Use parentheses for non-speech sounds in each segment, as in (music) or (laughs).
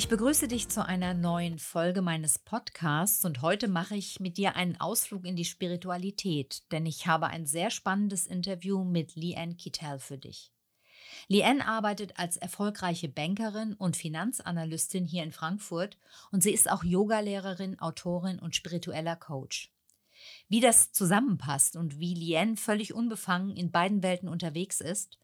Ich begrüße dich zu einer neuen Folge meines Podcasts und heute mache ich mit dir einen Ausflug in die Spiritualität, denn ich habe ein sehr spannendes Interview mit Leanne Kittel für dich. Leanne arbeitet als erfolgreiche Bankerin und Finanzanalystin hier in Frankfurt und sie ist auch Yogalehrerin, Autorin und spiritueller Coach. Wie das zusammenpasst und wie Leanne völlig unbefangen in beiden Welten unterwegs ist,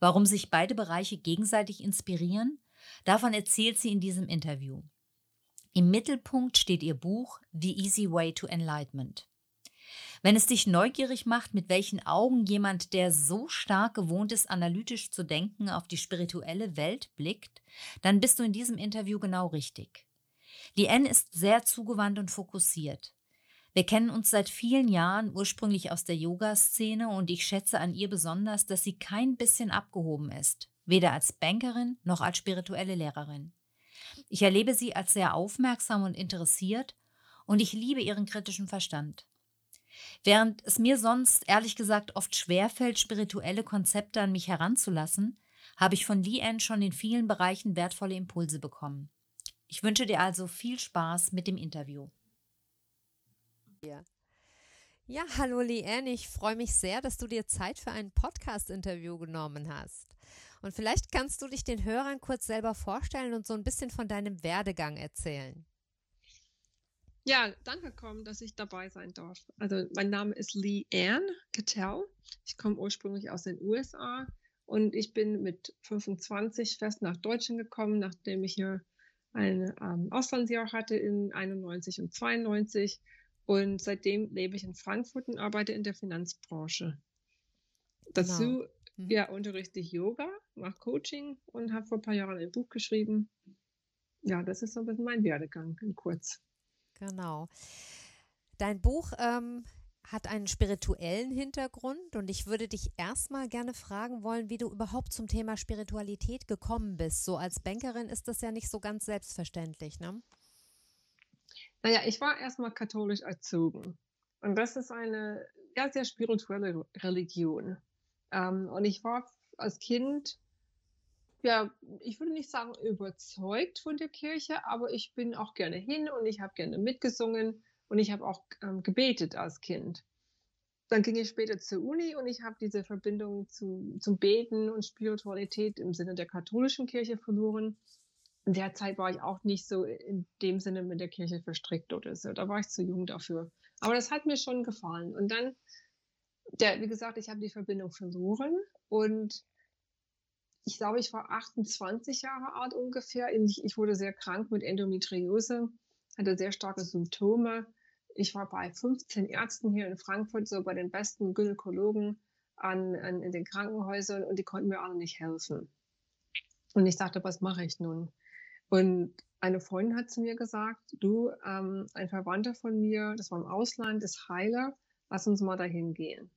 warum sich beide Bereiche gegenseitig inspirieren Davon erzählt sie in diesem Interview. Im Mittelpunkt steht ihr Buch The Easy Way to Enlightenment. Wenn es dich neugierig macht, mit welchen Augen jemand, der so stark gewohnt ist, analytisch zu denken, auf die spirituelle Welt blickt, dann bist du in diesem Interview genau richtig. Lien ist sehr zugewandt und fokussiert. Wir kennen uns seit vielen Jahren ursprünglich aus der Yoga-Szene und ich schätze an ihr besonders, dass sie kein bisschen abgehoben ist weder als Bankerin noch als spirituelle Lehrerin. Ich erlebe sie als sehr aufmerksam und interessiert und ich liebe ihren kritischen Verstand. Während es mir sonst ehrlich gesagt oft schwerfällt, spirituelle Konzepte an mich heranzulassen, habe ich von Lee Ann schon in vielen Bereichen wertvolle Impulse bekommen. Ich wünsche dir also viel Spaß mit dem Interview. Ja. Ja, hallo Leanne, ich freue mich sehr, dass du dir Zeit für ein Podcast-Interview genommen hast. Und vielleicht kannst du dich den Hörern kurz selber vorstellen und so ein bisschen von deinem Werdegang erzählen. Ja, danke, Com, dass ich dabei sein darf. Also mein Name ist Lee Ann Cattell. Ich komme ursprünglich aus den USA und ich bin mit 25 fest nach Deutschland gekommen, nachdem ich hier ein ähm, Auslandsjahr hatte in 91 und 92. Und seitdem lebe ich in Frankfurt und arbeite in der Finanzbranche. Dazu genau. Mhm. Ja, unterrichte ich Yoga, mache Coaching und habe vor ein paar Jahren ein Buch geschrieben. Ja, das ist so ein bisschen mein Werdegang in kurz. Genau. Dein Buch ähm, hat einen spirituellen Hintergrund und ich würde dich erstmal gerne fragen wollen, wie du überhaupt zum Thema Spiritualität gekommen bist. So als Bankerin ist das ja nicht so ganz selbstverständlich, ne? Naja, ich war erstmal katholisch erzogen. Und das ist eine ja, sehr spirituelle Religion. Ähm, und ich war als Kind, ja, ich würde nicht sagen überzeugt von der Kirche, aber ich bin auch gerne hin und ich habe gerne mitgesungen und ich habe auch ähm, gebetet als Kind. Dann ging ich später zur Uni und ich habe diese Verbindung zu, zum Beten und Spiritualität im Sinne der katholischen Kirche verloren. In der Zeit war ich auch nicht so in dem Sinne mit der Kirche verstrickt oder so. Da war ich zu jung dafür. Aber das hat mir schon gefallen. Und dann der, wie gesagt, ich habe die Verbindung verloren und ich glaube, ich war 28 Jahre alt ungefähr. Ich, wurde sehr krank mit Endometriose, hatte sehr starke Symptome. Ich war bei 15 Ärzten hier in Frankfurt, so bei den besten Gynäkologen an, an, in den Krankenhäusern und die konnten mir alle nicht helfen. Und ich dachte, was mache ich nun? Und eine Freundin hat zu mir gesagt, du, ähm, ein Verwandter von mir, das war im Ausland, ist Heiler, lass uns mal dahin gehen.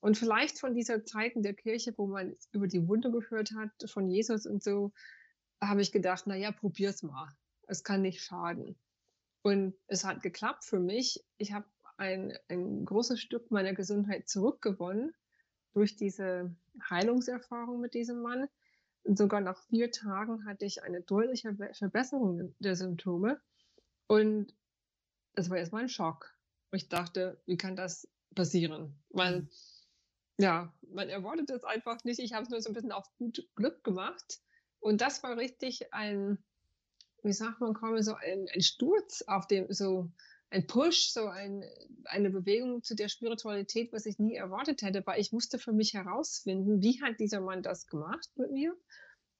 Und vielleicht von dieser Zeit in der Kirche, wo man über die Wunder gehört hat, von Jesus und so, habe ich gedacht, na ja, probier's mal. Es kann nicht schaden. Und es hat geklappt für mich. Ich habe ein, ein großes Stück meiner Gesundheit zurückgewonnen durch diese Heilungserfahrung mit diesem Mann. Und sogar nach vier Tagen hatte ich eine deutliche Verbesserung der Symptome. Und es war erstmal ein Schock. Ich dachte, wie kann das passieren? Weil mhm ja, man erwartet es einfach nicht. Ich habe es nur so ein bisschen auf gut Glück gemacht. Und das war richtig ein, wie sagt man, kaum so ein, ein Sturz auf dem, so ein Push, so ein, eine Bewegung zu der Spiritualität, was ich nie erwartet hätte, weil ich musste für mich herausfinden, wie hat dieser Mann das gemacht mit mir?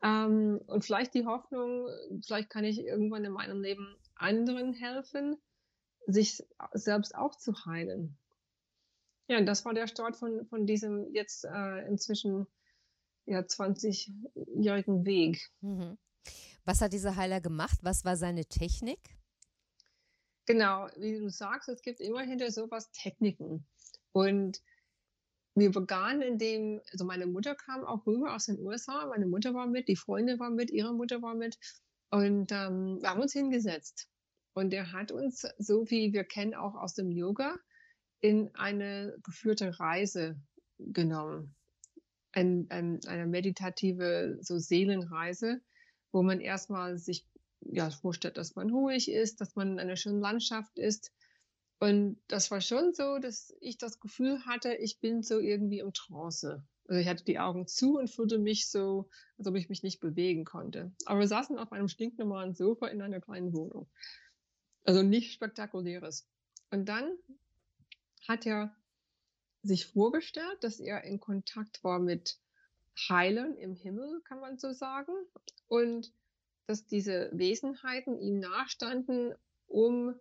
Ähm, und vielleicht die Hoffnung, vielleicht kann ich irgendwann in meinem Leben anderen helfen, sich selbst auch zu heilen. Ja, das war der Start von, von diesem jetzt äh, inzwischen ja, 20-jährigen Weg. Mhm. Was hat dieser Heiler gemacht? Was war seine Technik? Genau, wie du sagst, es gibt immer hinter sowas Techniken. Und wir begannen in dem, also meine Mutter kam auch rüber aus den USA, meine Mutter war mit, die Freundin war mit, ihre Mutter war mit und ähm, wir haben uns hingesetzt. Und er hat uns, so wie wir kennen auch aus dem Yoga, in eine geführte Reise genommen. Ein, ein, eine meditative so Seelenreise, wo man erstmal sich ja, vorstellt, dass man ruhig ist, dass man in einer schönen Landschaft ist. Und das war schon so, dass ich das Gefühl hatte, ich bin so irgendwie im Trance. Also ich hatte die Augen zu und fühlte mich so, als ob ich mich nicht bewegen konnte. Aber wir saßen auf einem stinknormalen Sofa in einer kleinen Wohnung. Also nicht spektakuläres. Und dann hat er sich vorgestellt, dass er in Kontakt war mit Heilern im Himmel, kann man so sagen. Und dass diese Wesenheiten ihm nachstanden, um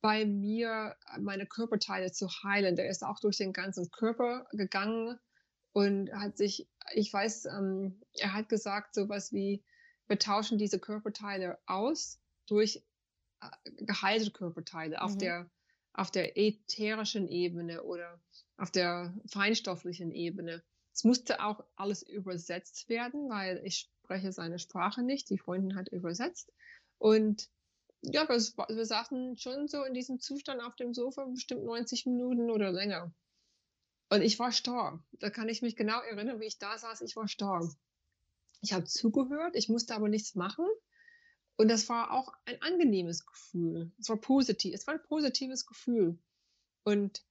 bei mir meine Körperteile zu heilen. Der ist auch durch den ganzen Körper gegangen und hat sich, ich weiß, ähm, er hat gesagt sowas wie, wir tauschen diese Körperteile aus durch geheilte Körperteile mhm. auf der auf der ätherischen Ebene oder auf der feinstofflichen Ebene. Es musste auch alles übersetzt werden, weil ich spreche seine Sprache nicht. Die Freundin hat übersetzt. Und ja, wir, wir saßen schon so in diesem Zustand auf dem Sofa bestimmt 90 Minuten oder länger. Und ich war starr. Da kann ich mich genau erinnern, wie ich da saß. Ich war starr. Ich habe zugehört, ich musste aber nichts machen. Und das war auch ein angenehmes Gefühl. Es war positiv. Es war ein positives Gefühl. Und,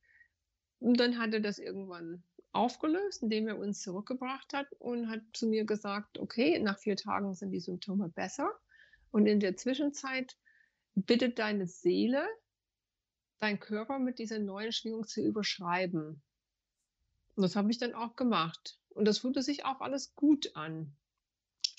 und dann hat er das irgendwann aufgelöst, indem er uns zurückgebracht hat und hat zu mir gesagt, okay, nach vier Tagen sind die Symptome besser. Und in der Zwischenzeit bittet deine Seele, dein Körper mit dieser neuen Schwingung zu überschreiben. Und das habe ich dann auch gemacht. Und das fühlte sich auch alles gut an.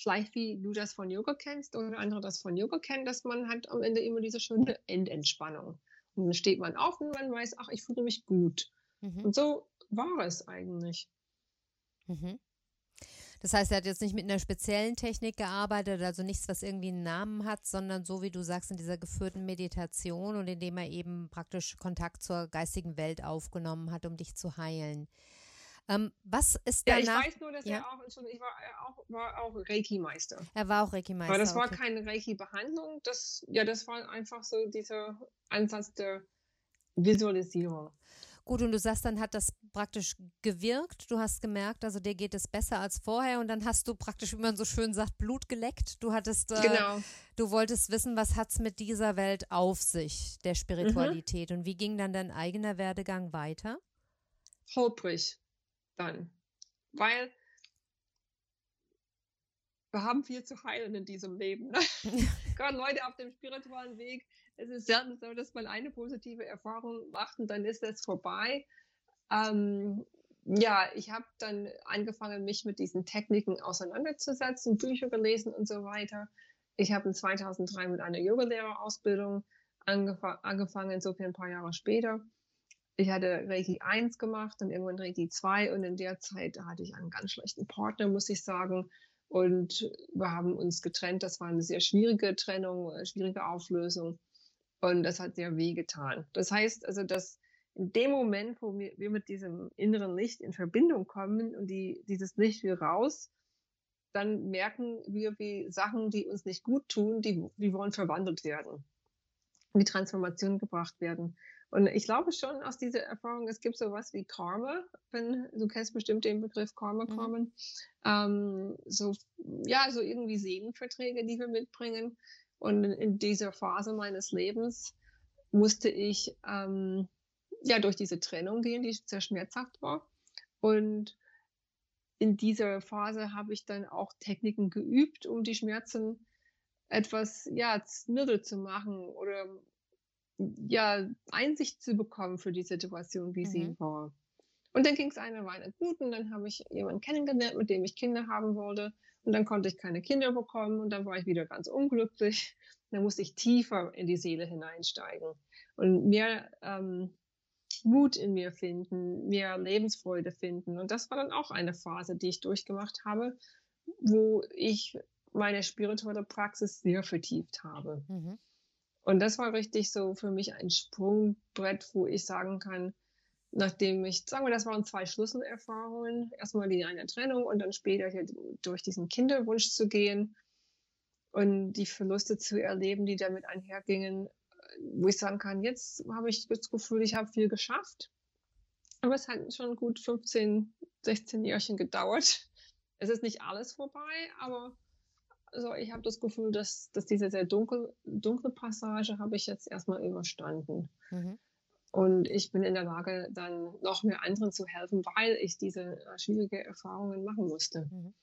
Vielleicht wie du das von Yoga kennst oder andere das von Yoga kennen, dass man hat am Ende immer diese schöne Endentspannung. Und dann steht man auf und man weiß, ach, ich fühle mich gut. Mhm. Und so war es eigentlich. Mhm. Das heißt, er hat jetzt nicht mit einer speziellen Technik gearbeitet, also nichts, was irgendwie einen Namen hat, sondern so wie du sagst, in dieser geführten Meditation und indem er eben praktisch Kontakt zur geistigen Welt aufgenommen hat, um dich zu heilen. Ähm, was ist danach? Ja, ich weiß nur, dass ja? er auch, ich war, er auch, war auch Reiki-Meister. Er war auch Reiki-Meister. Aber das war okay. keine Reiki-Behandlung, das, ja, das war einfach so dieser Ansatz der Visualisierung. Gut, und du sagst, dann hat das praktisch gewirkt. Du hast gemerkt, also dir geht es besser als vorher und dann hast du praktisch, wie man so schön sagt, Blut geleckt. Du hattest, äh, genau. du wolltest wissen, was hat es mit dieser Welt auf sich, der Spiritualität mhm. und wie ging dann dein eigener Werdegang weiter? Holprig dann, weil wir haben viel zu heilen in diesem Leben. Ne? (laughs) Gerade Leute auf dem spirituellen Weg, es ist selten so, dass man eine positive Erfahrung macht und dann ist es vorbei. Ähm, ja, ich habe dann angefangen, mich mit diesen Techniken auseinanderzusetzen, Bücher gelesen und so weiter. Ich habe in 2003 mit einer Yogalehrerausbildung angef angefangen, insofern ein paar Jahre später. Ich hatte Reiki 1 gemacht und irgendwann Reiki 2 und in der Zeit hatte ich einen ganz schlechten Partner, muss ich sagen. Und wir haben uns getrennt. Das war eine sehr schwierige Trennung, eine schwierige Auflösung. Und das hat sehr weh getan. Das heißt also, dass in dem Moment, wo wir, mit diesem inneren Licht in Verbindung kommen und die, dieses Licht will raus, dann merken wir, wie Sachen, die uns nicht gut tun, die, die wollen verwandelt werden, die Transformation gebracht werden. Und ich glaube schon aus dieser Erfahrung, es gibt sowas wie Karma, wenn du kennst bestimmt den Begriff Karma mhm. kommen. Ähm, so, ja, so irgendwie Seelenverträge, die wir mitbringen. Und in dieser Phase meines Lebens musste ich ähm, ja durch diese Trennung gehen, die sehr schmerzhaft war. Und in dieser Phase habe ich dann auch Techniken geübt, um die Schmerzen etwas ja milder zu machen oder ja Einsicht zu bekommen für die Situation, wie mhm. sie war. Und dann ging es eine Weile gut und dann habe ich jemanden kennengelernt, mit dem ich Kinder haben wollte. Und dann konnte ich keine Kinder bekommen und dann war ich wieder ganz unglücklich. (laughs) Dann musste ich tiefer in die Seele hineinsteigen und mehr ähm, Mut in mir finden, mehr Lebensfreude finden. Und das war dann auch eine Phase, die ich durchgemacht habe, wo ich meine spirituelle Praxis sehr vertieft habe. Mhm. Und das war richtig so für mich ein Sprungbrett, wo ich sagen kann, nachdem ich, sagen wir, das waren zwei Schlüsselerfahrungen. Erstmal die eine Trennung und dann später hier durch diesen Kinderwunsch zu gehen und die Verluste zu erleben, die damit einhergingen, wo ich sagen kann, jetzt habe ich das Gefühl, ich habe viel geschafft. Aber es hat schon gut 15, 16 Jährchen gedauert. Es ist nicht alles vorbei, aber also ich habe das Gefühl, dass, dass diese sehr dunkel, dunkle Passage habe ich jetzt erstmal überstanden. Mhm. Und ich bin in der Lage, dann noch mehr anderen zu helfen, weil ich diese äh, schwierige Erfahrungen machen musste. Mhm.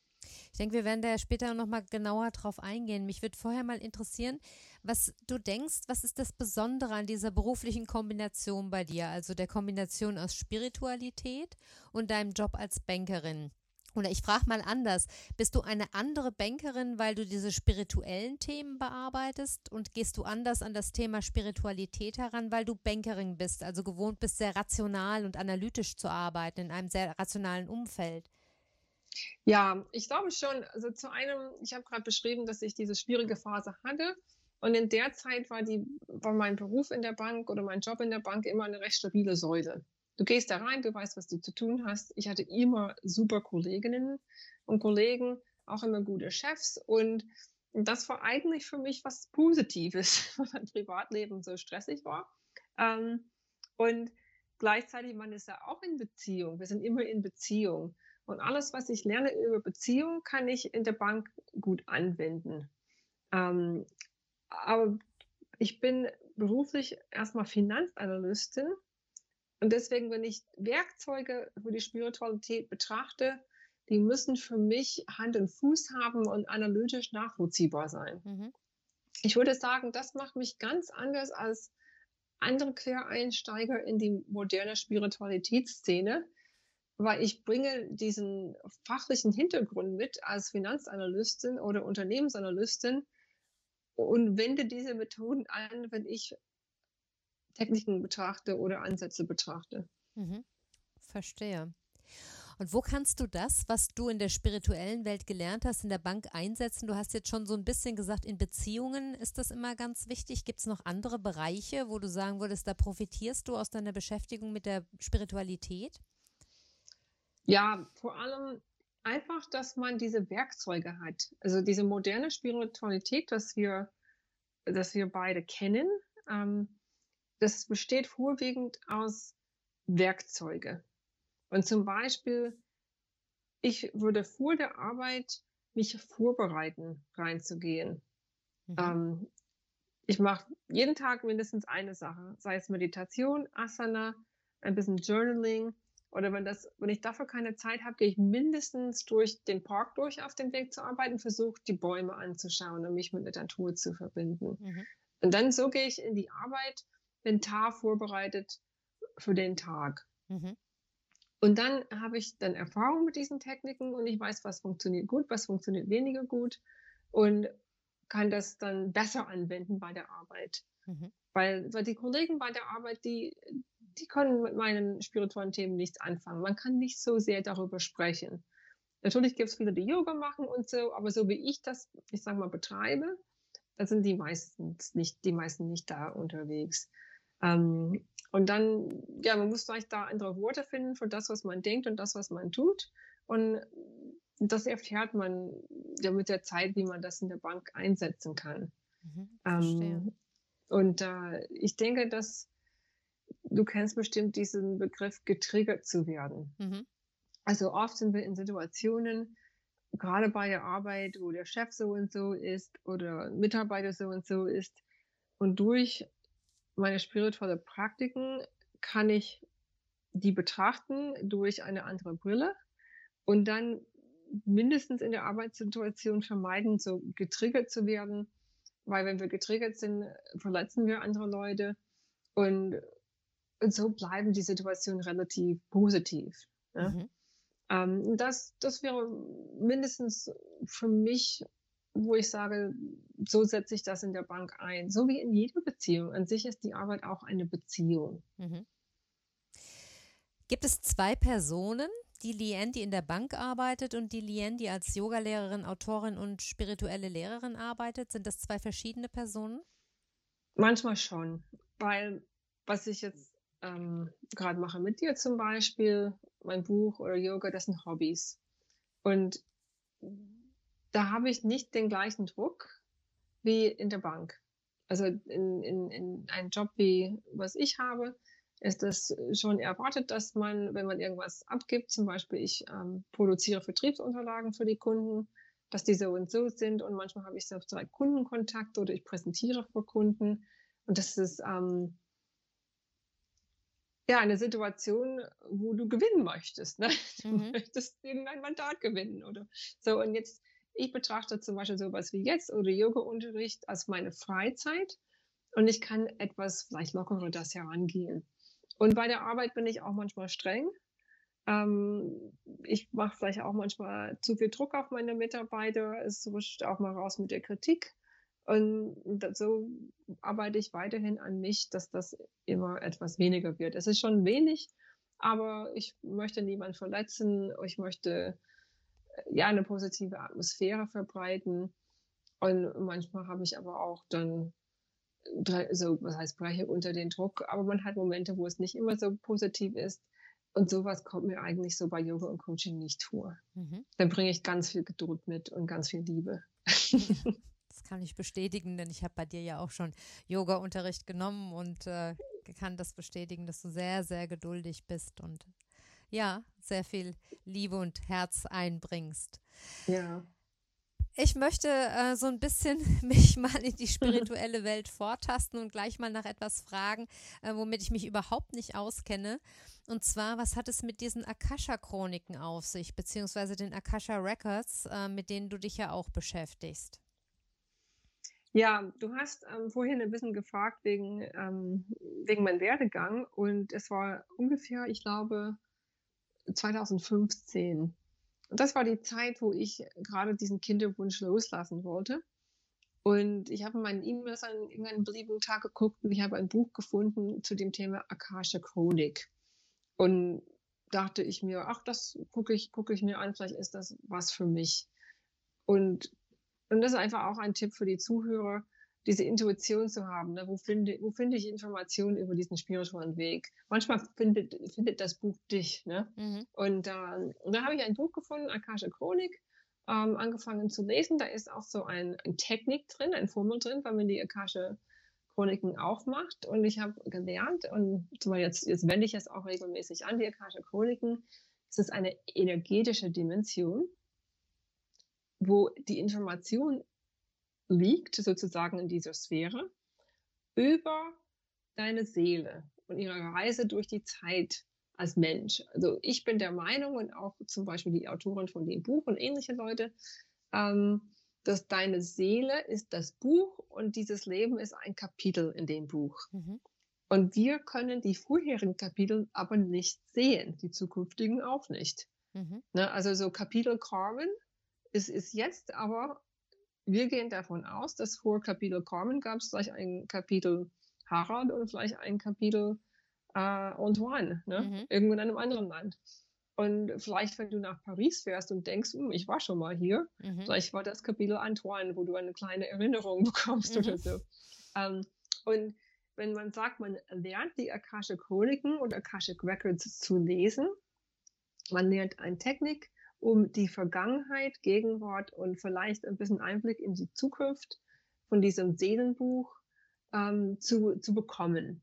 Ich denke, wir werden da später noch mal genauer drauf eingehen. Mich würde vorher mal interessieren, was du denkst, was ist das Besondere an dieser beruflichen Kombination bei dir, also der Kombination aus Spiritualität und deinem Job als Bankerin? Oder ich frage mal anders, bist du eine andere Bankerin, weil du diese spirituellen Themen bearbeitest und gehst du anders an das Thema Spiritualität heran, weil du Bankerin bist, also gewohnt bist, sehr rational und analytisch zu arbeiten in einem sehr rationalen Umfeld? Ja, ich glaube schon. Also zu einem, ich habe gerade beschrieben, dass ich diese schwierige Phase hatte. Und in der Zeit war, die, war mein Beruf in der Bank oder mein Job in der Bank immer eine recht stabile Säule. Du gehst da rein, du weißt, was du zu tun hast. Ich hatte immer super Kolleginnen und Kollegen, auch immer gute Chefs. Und das war eigentlich für mich was Positives, (laughs) weil mein Privatleben so stressig war. Ähm, und gleichzeitig, man ist ja auch in Beziehung. Wir sind immer in Beziehung. Und alles, was ich lerne über Beziehung, kann ich in der Bank gut anwenden. Ähm, aber ich bin beruflich erstmal Finanzanalystin. Und deswegen, wenn ich Werkzeuge für die Spiritualität betrachte, die müssen für mich Hand und Fuß haben und analytisch nachvollziehbar sein. Mhm. Ich würde sagen, das macht mich ganz anders als andere Quereinsteiger in die moderne Spiritualitätsszene, weil ich bringe diesen fachlichen Hintergrund mit als Finanzanalystin oder Unternehmensanalystin und wende diese Methoden an, wenn ich Techniken betrachte oder Ansätze betrachte. Mhm. Verstehe. Und wo kannst du das, was du in der spirituellen Welt gelernt hast, in der Bank einsetzen? Du hast jetzt schon so ein bisschen gesagt, in Beziehungen ist das immer ganz wichtig. Gibt es noch andere Bereiche, wo du sagen würdest, da profitierst du aus deiner Beschäftigung mit der Spiritualität? Ja, vor allem einfach, dass man diese Werkzeuge hat. Also diese moderne Spiritualität, dass wir, dass wir beide kennen, ähm, das besteht vorwiegend aus Werkzeuge. Und zum Beispiel, ich würde vor der Arbeit mich vorbereiten, reinzugehen. Mhm. Ähm, ich mache jeden Tag mindestens eine Sache, sei es Meditation, Asana, ein bisschen Journaling, oder wenn das, wenn ich dafür keine Zeit habe, gehe ich mindestens durch den Park durch auf den Weg zur Arbeit und versuche die Bäume anzuschauen und mich mit der Natur zu verbinden. Mhm. Und dann so gehe ich in die Arbeit, mental vorbereitet für den Tag. Mhm. Und dann habe ich dann Erfahrung mit diesen Techniken und ich weiß, was funktioniert gut, was funktioniert weniger gut und kann das dann besser anwenden bei der Arbeit. Mhm. Weil, weil die Kollegen bei der Arbeit, die, die können mit meinen spirituellen Themen nichts anfangen. Man kann nicht so sehr darüber sprechen. Natürlich gibt es viele, die Yoga machen und so, aber so wie ich das, ich sag mal, betreibe, da sind die meistens nicht, die meisten nicht da unterwegs. Ähm, und dann, ja, man muss vielleicht da andere Worte finden für das, was man denkt und das, was man tut. Und das erfährt man ja mit der Zeit, wie man das in der Bank einsetzen kann. Mhm, ähm, und äh, ich denke, dass du kennst bestimmt diesen Begriff getriggert zu werden. Mhm. Also oft sind wir in Situationen, gerade bei der Arbeit, wo der Chef so und so ist oder Mitarbeiter so und so ist. Und durch meine spirituelle Praktiken kann ich die betrachten durch eine andere Brille und dann mindestens in der Arbeitssituation vermeiden, so getriggert zu werden, weil wenn wir getriggert sind, verletzen wir andere Leute und und so bleiben die Situationen relativ positiv. Ja? Mhm. Ähm, das, das wäre mindestens für mich, wo ich sage, so setze ich das in der Bank ein. So wie in jeder Beziehung. An sich ist die Arbeit auch eine Beziehung. Mhm. Gibt es zwei Personen, die Lien, die in der Bank arbeitet und die Lien, die als Yogalehrerin, Autorin und spirituelle Lehrerin arbeitet? Sind das zwei verschiedene Personen? Manchmal schon, weil was ich jetzt ähm, gerade mache mit dir zum Beispiel, mein Buch oder Yoga, das sind Hobbys. Und da habe ich nicht den gleichen Druck wie in der Bank. Also in, in, in einem Job wie was ich habe, ist es schon erwartet, dass man, wenn man irgendwas abgibt, zum Beispiel ich ähm, produziere Vertriebsunterlagen für die Kunden, dass die so und so sind und manchmal habe ich so direkt Kundenkontakt oder ich präsentiere vor Kunden und das ist ähm, ja eine Situation, wo du gewinnen möchtest. Ne? Du mhm. möchtest irgendein Mandat gewinnen oder so und jetzt ich betrachte zum Beispiel sowas wie jetzt oder Yoga-Unterricht als meine Freizeit und ich kann etwas vielleicht lockerer das herangehen. Und bei der Arbeit bin ich auch manchmal streng. Ähm, ich mache vielleicht auch manchmal zu viel Druck auf meine Mitarbeiter. Es rutscht auch mal raus mit der Kritik. Und so arbeite ich weiterhin an mich, dass das immer etwas weniger wird. Es ist schon wenig, aber ich möchte niemanden verletzen. Ich möchte ja eine positive Atmosphäre verbreiten. Und manchmal habe ich aber auch dann so, was heißt, breche unter den Druck, aber man hat Momente, wo es nicht immer so positiv ist. Und sowas kommt mir eigentlich so bei Yoga und Coaching nicht vor. Mhm. Dann bringe ich ganz viel Geduld mit und ganz viel Liebe. (laughs) Das kann ich bestätigen, denn ich habe bei dir ja auch schon Yoga-Unterricht genommen und äh, kann das bestätigen, dass du sehr, sehr geduldig bist und ja, sehr viel Liebe und Herz einbringst. Ja. Ich möchte äh, so ein bisschen (laughs) mich mal in die spirituelle Welt vortasten und gleich mal nach etwas fragen, äh, womit ich mich überhaupt nicht auskenne. Und zwar, was hat es mit diesen Akasha-Chroniken auf sich, beziehungsweise den Akasha Records, äh, mit denen du dich ja auch beschäftigst? Ja, du hast ähm, vorhin ein bisschen gefragt wegen, ähm, wegen meinem Werdegang und es war ungefähr, ich glaube, 2015 und das war die Zeit, wo ich gerade diesen Kinderwunsch loslassen wollte. Und ich habe in meinen E-Mails an irgendeinem beliebigen Tag geguckt und ich habe ein Buch gefunden zu dem Thema Akasha Chronik. Und dachte ich mir, ach, das gucke ich, gucke ich mir an, vielleicht ist das was für mich. Und, und das ist einfach auch ein Tipp für die Zuhörer diese Intuition zu haben. Ne? Wo, finde, wo finde ich Informationen über diesen spirituellen Weg? Manchmal findet, findet das Buch dich. Ne? Mhm. Und, äh, und da habe ich ein Buch gefunden, Akasha Chronik, ähm, angefangen zu lesen. Da ist auch so ein, ein Technik drin, ein Formel drin, weil man die Akasha Chroniken aufmacht. Und ich habe gelernt, und zumal jetzt, jetzt wende ich es auch regelmäßig an, die Akasha Chroniken, es ist eine energetische Dimension, wo die Information liegt sozusagen in dieser Sphäre über deine Seele und ihre Reise durch die Zeit als Mensch. Also ich bin der Meinung und auch zum Beispiel die Autorin von dem Buch und ähnliche Leute, ähm, dass deine Seele ist das Buch und dieses Leben ist ein Kapitel in dem Buch. Mhm. Und wir können die vorherigen Kapitel aber nicht sehen, die zukünftigen auch nicht. Mhm. Ne, also so Kapitel Carmen ist, ist jetzt aber wir gehen davon aus, dass vor Kapitel Carmen gab es vielleicht ein Kapitel Harald und vielleicht ein Kapitel äh, Antoine, ne? Mhm. irgendwo in einem anderen Land. Und vielleicht, wenn du nach Paris fährst und denkst, hm, ich war schon mal hier, mhm. vielleicht war das Kapitel Antoine, wo du eine kleine Erinnerung (laughs) bekommst mhm. oder so. Ähm, und wenn man sagt, man lernt die Akashic Chroniken und Akashic Records zu lesen, man lernt eine Technik, um die Vergangenheit, Gegenwart und vielleicht ein bisschen Einblick in die Zukunft von diesem Seelenbuch ähm, zu, zu bekommen.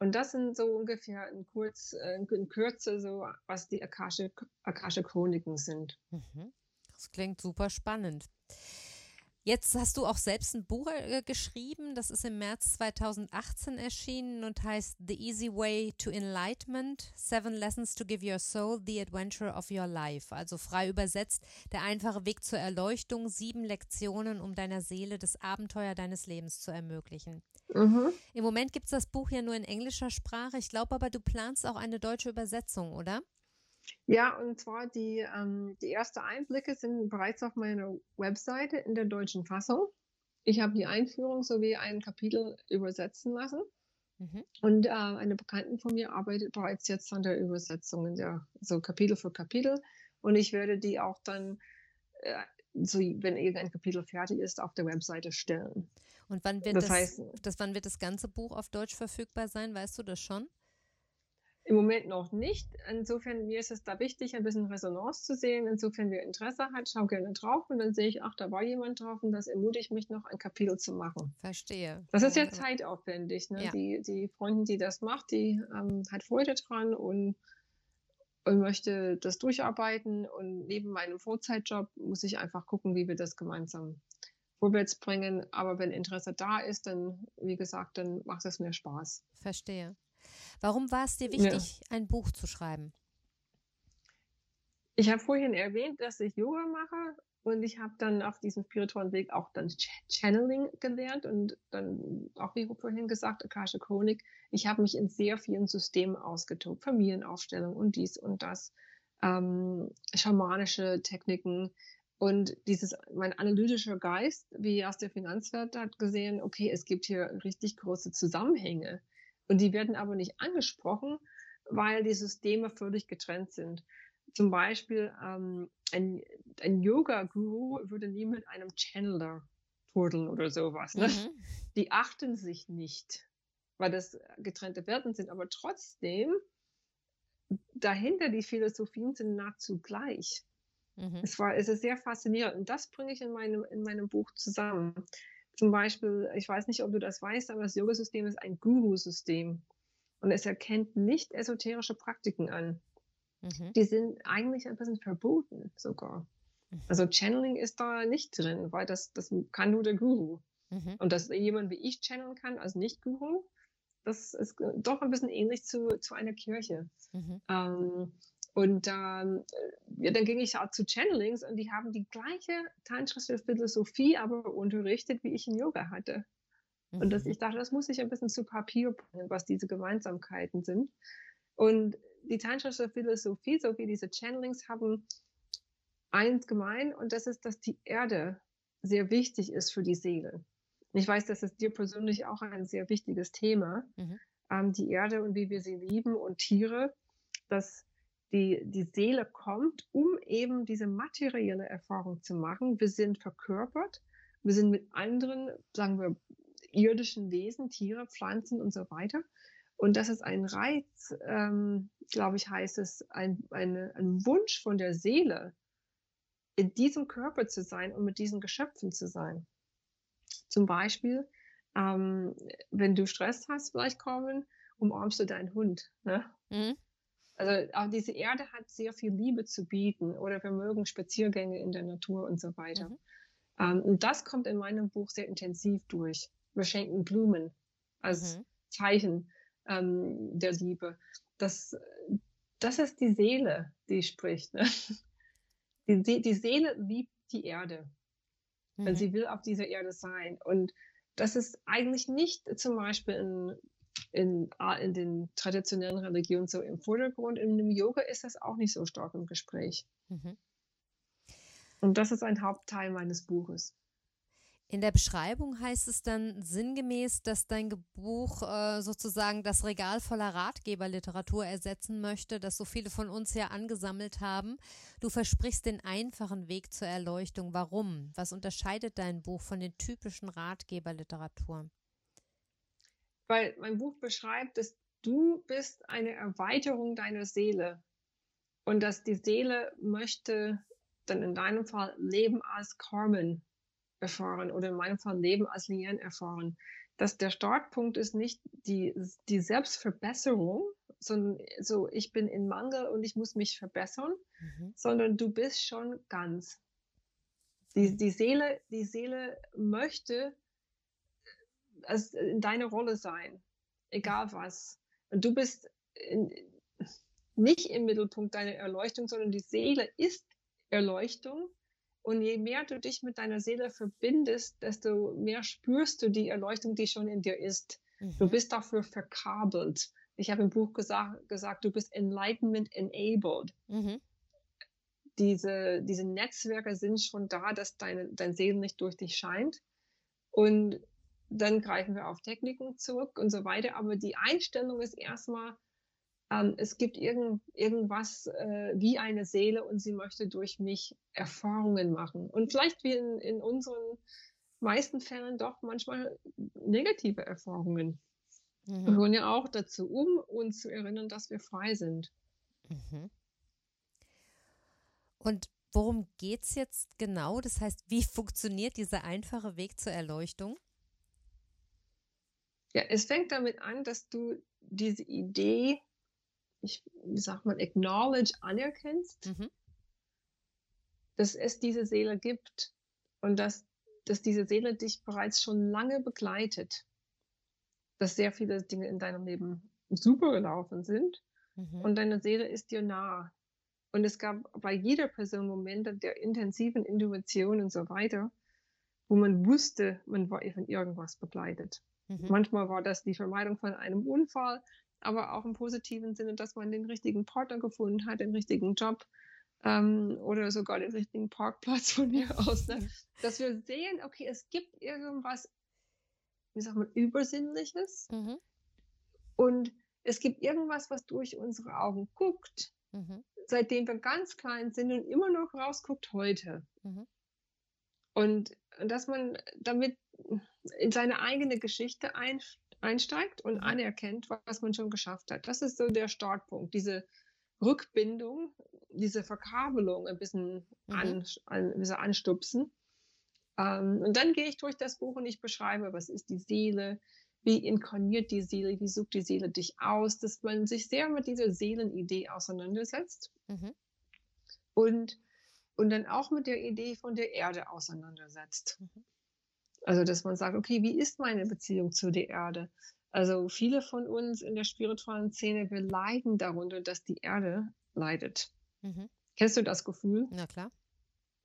Und das sind so ungefähr in, kurz, äh, in Kürze so, was die Akashe, Akashe Chroniken sind. Mhm. Das klingt super spannend. Jetzt hast du auch selbst ein Buch äh, geschrieben, das ist im März 2018 erschienen und heißt The Easy Way to Enlightenment, Seven Lessons to Give Your Soul, The Adventure of Your Life. Also frei übersetzt, der einfache Weg zur Erleuchtung, sieben Lektionen, um deiner Seele das Abenteuer deines Lebens zu ermöglichen. Mhm. Im Moment gibt es das Buch ja nur in englischer Sprache. Ich glaube aber, du planst auch eine deutsche Übersetzung, oder? Ja, und zwar die, ähm, die ersten Einblicke sind bereits auf meiner Webseite in der deutschen Fassung. Ich habe die Einführung sowie ein Kapitel übersetzen lassen. Mhm. Und äh, eine Bekannten von mir arbeitet bereits jetzt an der Übersetzung, der, so Kapitel für Kapitel. Und ich werde die auch dann, äh, so, wenn irgendein Kapitel fertig ist, auf der Webseite stellen. Und wann wird das, das, heißt, das, wann wird das ganze Buch auf Deutsch verfügbar sein? Weißt du das schon? Im Moment noch nicht. Insofern, mir ist es da wichtig, ein bisschen Resonanz zu sehen. Insofern, wer Interesse hat, schau gerne drauf und dann sehe ich, ach, da war jemand drauf und das ermutigt mich noch, ein Kapitel zu machen. Verstehe. Das ist ja zeitaufwendig. Ne? Ja. Die, die Freundin, die das macht, die ähm, hat Freude dran und, und möchte das durcharbeiten. Und neben meinem Vollzeitjob muss ich einfach gucken, wie wir das gemeinsam vorwärts bringen. Aber wenn Interesse da ist, dann, wie gesagt, dann macht es mir Spaß. Verstehe. Warum war es dir wichtig, ja. ein Buch zu schreiben? Ich habe vorhin erwähnt, dass ich Yoga mache und ich habe dann auf diesem spirituellen Weg auch dann Ch Channeling gelernt und dann auch wie vorhin gesagt, Akasha Chronik. Ich habe mich in sehr vielen Systemen ausgetobt, Familienaufstellung und dies und das, ähm, schamanische Techniken und dieses, mein analytischer Geist, wie aus der Finanzwelt hat gesehen, okay, es gibt hier richtig große Zusammenhänge. Und die werden aber nicht angesprochen, weil die Systeme völlig getrennt sind. Zum Beispiel ähm, ein, ein Yoga-Guru würde nie mit einem Channeler turteln oder sowas. Ne? Mhm. Die achten sich nicht, weil das getrennte Welten sind. Aber trotzdem, dahinter die Philosophien sind nahezu gleich. Mhm. Es, war, es ist sehr faszinierend. Und das bringe ich in meinem, in meinem Buch zusammen. Zum Beispiel, ich weiß nicht, ob du das weißt, aber das Yoga-System ist ein Guru-System. Und es erkennt nicht esoterische Praktiken an. Mhm. Die sind eigentlich ein bisschen verboten sogar. Mhm. Also Channeling ist da nicht drin, weil das, das kann nur der Guru. Mhm. Und dass jemand wie ich channeln kann als Nicht-Guru, das ist doch ein bisschen ähnlich zu, zu einer Kirche. Mhm. Ähm, und ähm, ja, dann ging ich auch zu Channelings und die haben die gleiche tantrische Philosophie aber unterrichtet, wie ich in Yoga hatte. Mhm. Und das, mhm. ich dachte, das muss ich ein bisschen zu Papier bringen, was diese Gemeinsamkeiten sind. Und die tantrische Philosophie, so wie diese Channelings, haben eins gemein und das ist, dass die Erde sehr wichtig ist für die Seele. ich weiß, das ist dir persönlich auch ein sehr wichtiges Thema, mhm. ähm, die Erde und wie wir sie lieben und Tiere, dass die, die Seele kommt, um eben diese materielle Erfahrung zu machen. Wir sind verkörpert, wir sind mit anderen, sagen wir, irdischen Wesen, Tiere, Pflanzen und so weiter. Und das ist ein Reiz, ähm, glaube ich, heißt es, ein, eine, ein Wunsch von der Seele, in diesem Körper zu sein und mit diesen Geschöpfen zu sein. Zum Beispiel, ähm, wenn du Stress hast, vielleicht kommen, umarmst du deinen Hund. Ne? Mhm. Also auch diese Erde hat sehr viel Liebe zu bieten oder wir mögen Spaziergänge in der Natur und so weiter. Mhm. Ähm, und das kommt in meinem Buch sehr intensiv durch. Wir schenken Blumen als mhm. Zeichen ähm, der Liebe. Das, das ist die Seele, die spricht. Ne? (laughs) Die, die Seele liebt die Erde, mhm. wenn sie will auf dieser Erde sein. Und das ist eigentlich nicht zum Beispiel in in, in den traditionellen Religionen so im Vordergrund. In dem Yoga ist das auch nicht so stark im Gespräch. Mhm. Und das ist ein Hauptteil meines Buches. In der Beschreibung heißt es dann sinngemäß, dass dein Buch äh, sozusagen das Regal voller Ratgeberliteratur ersetzen möchte, das so viele von uns ja angesammelt haben. Du versprichst den einfachen Weg zur Erleuchtung. Warum? Was unterscheidet dein Buch von den typischen Ratgeberliteraturen? Weil mein Buch beschreibt, dass du bist eine Erweiterung deiner Seele und dass die Seele möchte dann in deinem Fall Leben als Carmen erfahren oder in meinem Fall Leben als Lien erfahren. Dass der Startpunkt ist nicht die, die Selbstverbesserung, sondern so, ich bin in Mangel und ich muss mich verbessern, mhm. sondern du bist schon ganz. Die, die Seele, die Seele möchte als äh, in deiner Rolle sein, egal was. Und du bist in, nicht im Mittelpunkt deiner Erleuchtung, sondern die Seele ist Erleuchtung. Und je mehr du dich mit deiner Seele verbindest, desto mehr spürst du die Erleuchtung, die schon in dir ist. Mhm. Du bist dafür verkabelt. Ich habe im Buch gesagt, gesagt du bist Enlightenment enabled. Mhm. Diese, diese Netzwerke sind schon da, dass deine, dein Seelen nicht durch dich scheint. Und dann greifen wir auf Techniken zurück und so weiter. Aber die Einstellung ist erstmal, ähm, es gibt irgend, irgendwas äh, wie eine Seele und sie möchte durch mich Erfahrungen machen. Und vielleicht wie in, in unseren meisten Fällen doch manchmal negative Erfahrungen. Mhm. Gehören ja auch dazu, um uns zu erinnern, dass wir frei sind. Mhm. Und worum geht es jetzt genau? Das heißt, wie (laughs) funktioniert dieser einfache Weg zur Erleuchtung? Ja, es fängt damit an, dass du diese Idee, ich, wie sagt man, acknowledge, anerkennst, mhm. dass es diese Seele gibt und dass, dass diese Seele dich bereits schon lange begleitet. Dass sehr viele Dinge in deinem Leben super gelaufen sind mhm. und deine Seele ist dir nah. Und es gab bei jeder Person Momente der intensiven Intuition und so weiter, wo man wusste, man war von irgendwas begleitet. Mhm. Manchmal war das die Vermeidung von einem Unfall, aber auch im positiven Sinne, dass man den richtigen Partner gefunden hat, den richtigen Job ähm, oder sogar den richtigen Parkplatz von mir aus. Ne? (laughs) Dass wir sehen, okay, es gibt irgendwas, wie sagt man, Übersinnliches mhm. und es gibt irgendwas, was durch unsere Augen guckt, mhm. seitdem wir ganz klein sind und immer noch rausguckt heute. Mhm. Und dass man damit in seine eigene Geschichte ein, einsteigt und mhm. anerkennt, was man schon geschafft hat. Das ist so der Startpunkt, diese Rückbindung, diese Verkabelung ein bisschen, mhm. an, an, ein bisschen anstupsen. Ähm, und dann gehe ich durch das Buch und ich beschreibe, was ist die Seele, wie inkarniert die Seele, wie sucht die Seele dich aus, dass man sich sehr mit dieser Seelenidee auseinandersetzt. Mhm. Und, und dann auch mit der Idee von der Erde auseinandersetzt. Mhm. Also, dass man sagt, okay, wie ist meine Beziehung zu der Erde? Also viele von uns in der spirituellen Szene, wir leiden darunter, dass die Erde leidet. Mhm. Kennst du das Gefühl? Na klar.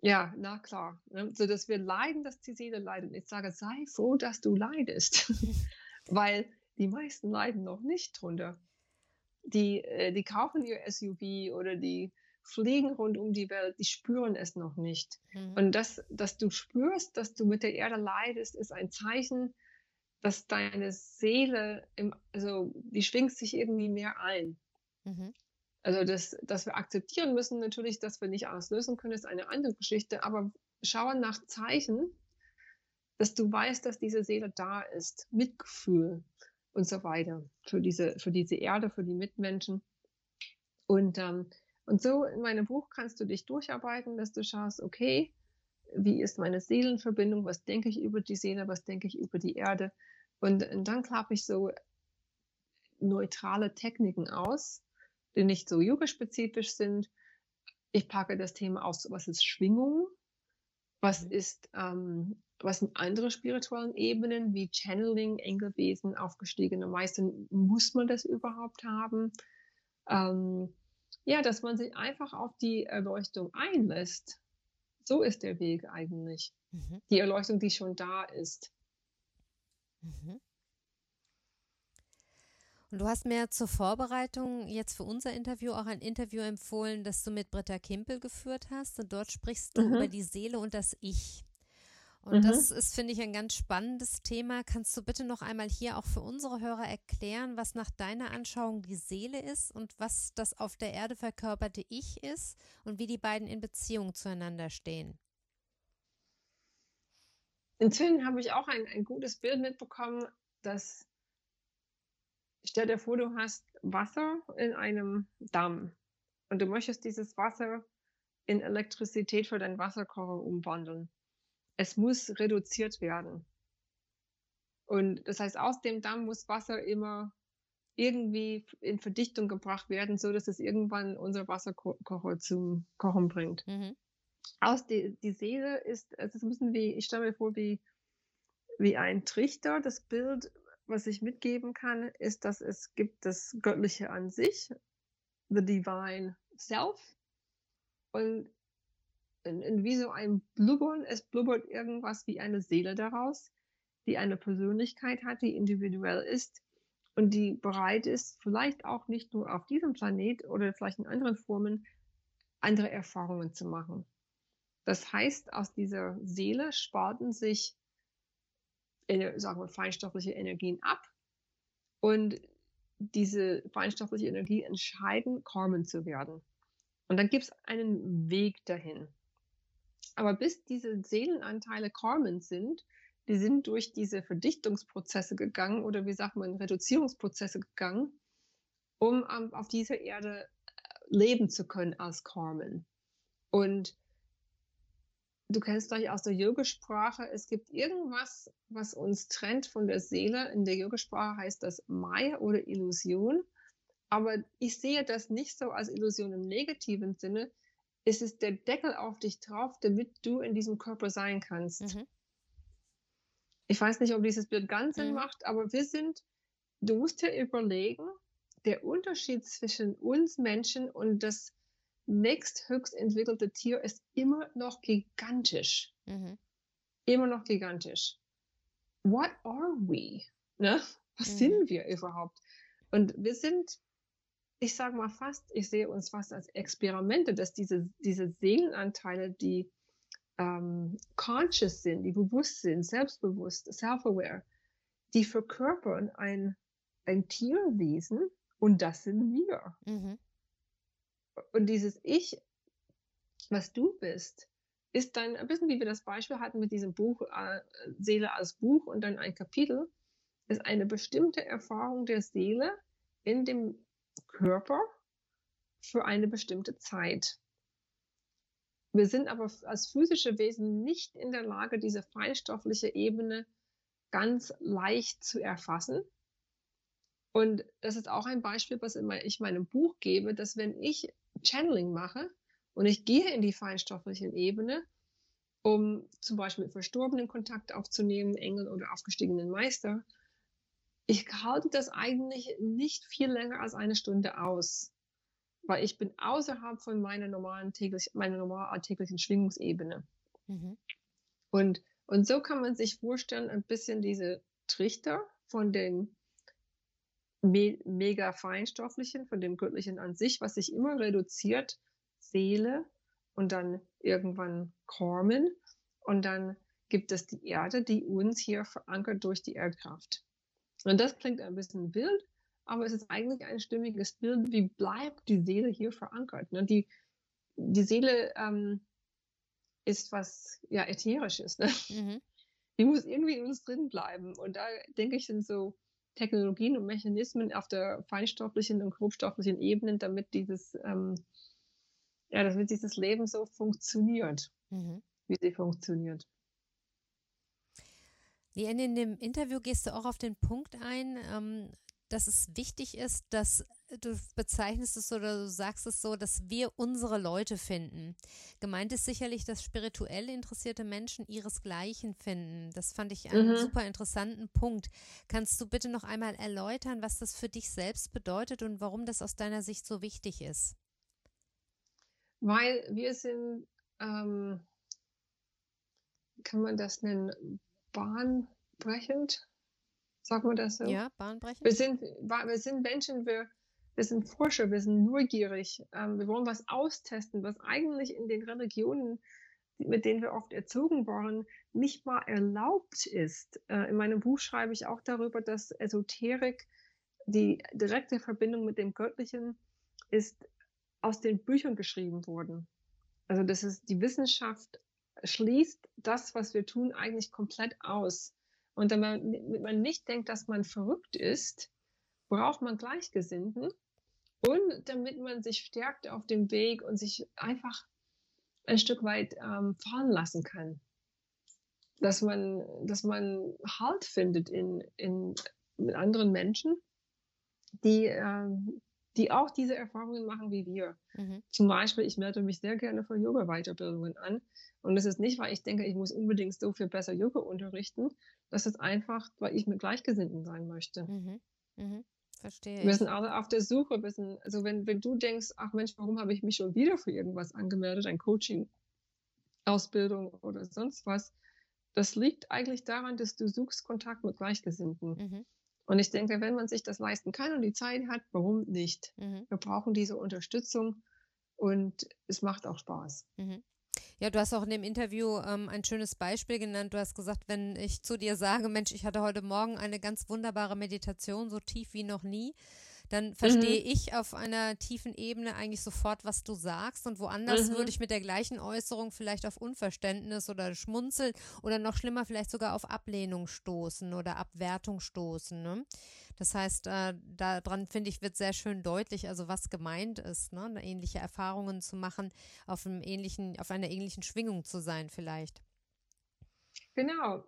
Ja, na klar. Ne? So dass wir leiden, dass die Seele leidet. Ich sage, sei froh, dass du leidest. (laughs) Weil die meisten leiden noch nicht drunter. Die, äh, die kaufen ihr SUV oder die fliegen rund um die Welt, die spüren es noch nicht. Mhm. Und das, dass du spürst, dass du mit der Erde leidest, ist ein Zeichen, dass deine Seele, im, also die schwingt sich irgendwie mehr ein. Mhm. Also, das, dass wir akzeptieren müssen, natürlich, dass wir nicht alles lösen können, ist eine andere Geschichte, aber schauen nach Zeichen, dass du weißt, dass diese Seele da ist, Mitgefühl und so weiter für diese, für diese Erde, für die Mitmenschen. Und ähm, und so in meinem Buch kannst du dich durcharbeiten, dass du schaust, okay, wie ist meine Seelenverbindung, was denke ich über die Seele, was denke ich über die Erde. Und, und dann klappe ich so neutrale Techniken aus, die nicht so yoga-spezifisch sind. Ich packe das Thema aus, was ist Schwingung, was mhm. ist, ähm, was sind andere spirituellen Ebenen wie Channeling, Engelwesen, aufgestiegene Meister, muss man das überhaupt haben? Ähm, ja, dass man sich einfach auf die Erleuchtung einlässt. So ist der Weg eigentlich. Mhm. Die Erleuchtung, die schon da ist. Mhm. Und du hast mir zur Vorbereitung jetzt für unser Interview auch ein Interview empfohlen, das du mit Britta Kimpel geführt hast. Und dort sprichst du mhm. über die Seele und das Ich. Und mhm. das ist, finde ich, ein ganz spannendes Thema. Kannst du bitte noch einmal hier auch für unsere Hörer erklären, was nach deiner Anschauung die Seele ist und was das auf der Erde verkörperte Ich ist und wie die beiden in Beziehung zueinander stehen? Inzwischen habe ich auch ein, ein gutes Bild mitbekommen, dass stell dir vor, du hast Wasser in einem Damm und du möchtest dieses Wasser in Elektrizität für deinen Wasserkocher umwandeln es muss reduziert werden. Und das heißt, aus dem Damm muss Wasser immer irgendwie in Verdichtung gebracht werden, so dass es irgendwann unser Wasserkocher zum Kochen bringt. Mhm. Aus die, die Seele ist, es ist ein bisschen wie, ich stelle mir vor, wie, wie ein Trichter. Das Bild, was ich mitgeben kann, ist, dass es gibt das Göttliche an sich, the divine self. Und wie so ein Blubbern. Es blubbert irgendwas wie eine Seele daraus, die eine Persönlichkeit hat, die individuell ist und die bereit ist, vielleicht auch nicht nur auf diesem Planet oder vielleicht in anderen Formen andere Erfahrungen zu machen. Das heißt, aus dieser Seele spalten sich sagen wir, feinstoffliche Energien ab und diese feinstoffliche Energie entscheiden, Karmen zu werden. Und dann gibt es einen Weg dahin. Aber bis diese Seelenanteile Karmen sind, die sind durch diese Verdichtungsprozesse gegangen oder wie sagt man, Reduzierungsprozesse gegangen, um auf dieser Erde äh, leben zu können als Karmen. Und du kennst gleich aus der Yogasprache, es gibt irgendwas, was uns trennt von der Seele. In der Yogasprache heißt das Maya oder Illusion. Aber ich sehe das nicht so als Illusion im negativen Sinne. Es ist der Deckel auf dich drauf, damit du in diesem Körper sein kannst. Mhm. Ich weiß nicht, ob dieses Bild ganz Sinn mhm. macht, aber wir sind, du musst dir überlegen, der Unterschied zwischen uns Menschen und das nächsthöchst entwickelte Tier ist immer noch gigantisch. Mhm. Immer noch gigantisch. What are we? Ne? Was mhm. sind wir überhaupt? Und wir sind, ich sage mal fast, ich sehe uns fast als Experimente, dass diese, diese Seelenanteile, die ähm, conscious sind, die bewusst sind, selbstbewusst, self-aware, die verkörpern ein, ein Tierwesen und das sind wir. Mhm. Und dieses Ich, was du bist, ist dann ein bisschen wie wir das Beispiel hatten mit diesem Buch äh, Seele als Buch und dann ein Kapitel, ist eine bestimmte Erfahrung der Seele in dem Körper für eine bestimmte Zeit. Wir sind aber als physische Wesen nicht in der Lage, diese feinstoffliche Ebene ganz leicht zu erfassen. Und das ist auch ein Beispiel, was ich meinem Buch gebe, dass wenn ich Channeling mache und ich gehe in die feinstoffliche Ebene, um zum Beispiel mit Verstorbenen Kontakt aufzunehmen, Engel oder aufgestiegenen Meister, ich halte das eigentlich nicht viel länger als eine Stunde aus weil ich bin außerhalb von meiner normalen täglich, meiner normal alltäglichen Schwingungsebene. Mhm. Und, und so kann man sich vorstellen, ein bisschen diese Trichter von den me mega feinstofflichen, von dem Göttlichen an sich, was sich immer reduziert, Seele und dann irgendwann Kormen und dann gibt es die Erde, die uns hier verankert durch die Erdkraft. Und das klingt ein bisschen wild, aber es ist eigentlich ein stimmiges Bild, wie bleibt die Seele hier verankert. Ne? Die, die Seele ähm, ist was ja ätherisches. Ne? Mhm. Die muss irgendwie in uns drin bleiben. Und da denke ich, sind so Technologien und Mechanismen auf der feinstofflichen und grobstofflichen Ebene, damit dieses, ähm, ja, damit dieses Leben so funktioniert, mhm. wie sie funktioniert. In dem Interview gehst du auch auf den Punkt ein, ähm, dass es wichtig ist, dass du bezeichnest es oder du sagst es so, dass wir unsere Leute finden. Gemeint ist sicherlich, dass spirituell interessierte Menschen ihresgleichen finden. Das fand ich einen mhm. super interessanten Punkt. Kannst du bitte noch einmal erläutern, was das für dich selbst bedeutet und warum das aus deiner Sicht so wichtig ist? Weil wir sind, ähm, kann man das nennen, bahnbrechend? Sagen wir das so? Ja, bahnbrechend. Wir sind, wir sind Menschen, wir, wir sind Forscher, wir sind neugierig. Ähm, wir wollen was austesten, was eigentlich in den Religionen, mit denen wir oft erzogen waren, nicht mal erlaubt ist. Äh, in meinem Buch schreibe ich auch darüber, dass Esoterik, die direkte Verbindung mit dem Göttlichen, ist aus den Büchern geschrieben worden. Also das ist die Wissenschaft schließt das, was wir tun, eigentlich komplett aus. Und damit man nicht denkt, dass man verrückt ist, braucht man Gleichgesinnten. Und damit man sich stärkt auf dem Weg und sich einfach ein Stück weit ähm, fahren lassen kann. Dass man, dass man Halt findet in, in, mit anderen Menschen, die, ähm, die auch diese Erfahrungen machen wie wir. Mhm. Zum Beispiel, ich melde mich sehr gerne für Yoga-Weiterbildungen an. Und das ist nicht, weil ich denke, ich muss unbedingt so viel besser Yoga unterrichten. Das ist einfach, weil ich mit Gleichgesinnten sein möchte. Mhm. Mhm. Verstehe. Wir sind alle auf der Suche. Wir sind, also wenn, wenn du denkst, ach Mensch, warum habe ich mich schon wieder für irgendwas angemeldet, ein Coaching, Ausbildung oder sonst was, das liegt eigentlich daran, dass du suchst Kontakt mit Gleichgesinnten. Und ich denke, wenn man sich das leisten kann und die Zeit hat, warum nicht? Mhm. Wir brauchen diese Unterstützung und es macht auch Spaß. Mhm. Ja, du hast auch in dem Interview ähm, ein schönes Beispiel genannt. Du hast gesagt, wenn ich zu dir sage, Mensch, ich hatte heute Morgen eine ganz wunderbare Meditation, so tief wie noch nie, dann verstehe mhm. ich auf einer tiefen Ebene eigentlich sofort, was du sagst. Und woanders mhm. würde ich mit der gleichen Äußerung vielleicht auf Unverständnis oder Schmunzeln oder noch schlimmer vielleicht sogar auf Ablehnung stoßen oder Abwertung stoßen. Ne? Das heißt, äh, daran finde ich, wird sehr schön deutlich, also was gemeint ist, ne? ähnliche Erfahrungen zu machen, auf einem ähnlichen, auf einer ähnlichen Schwingung zu sein vielleicht. Genau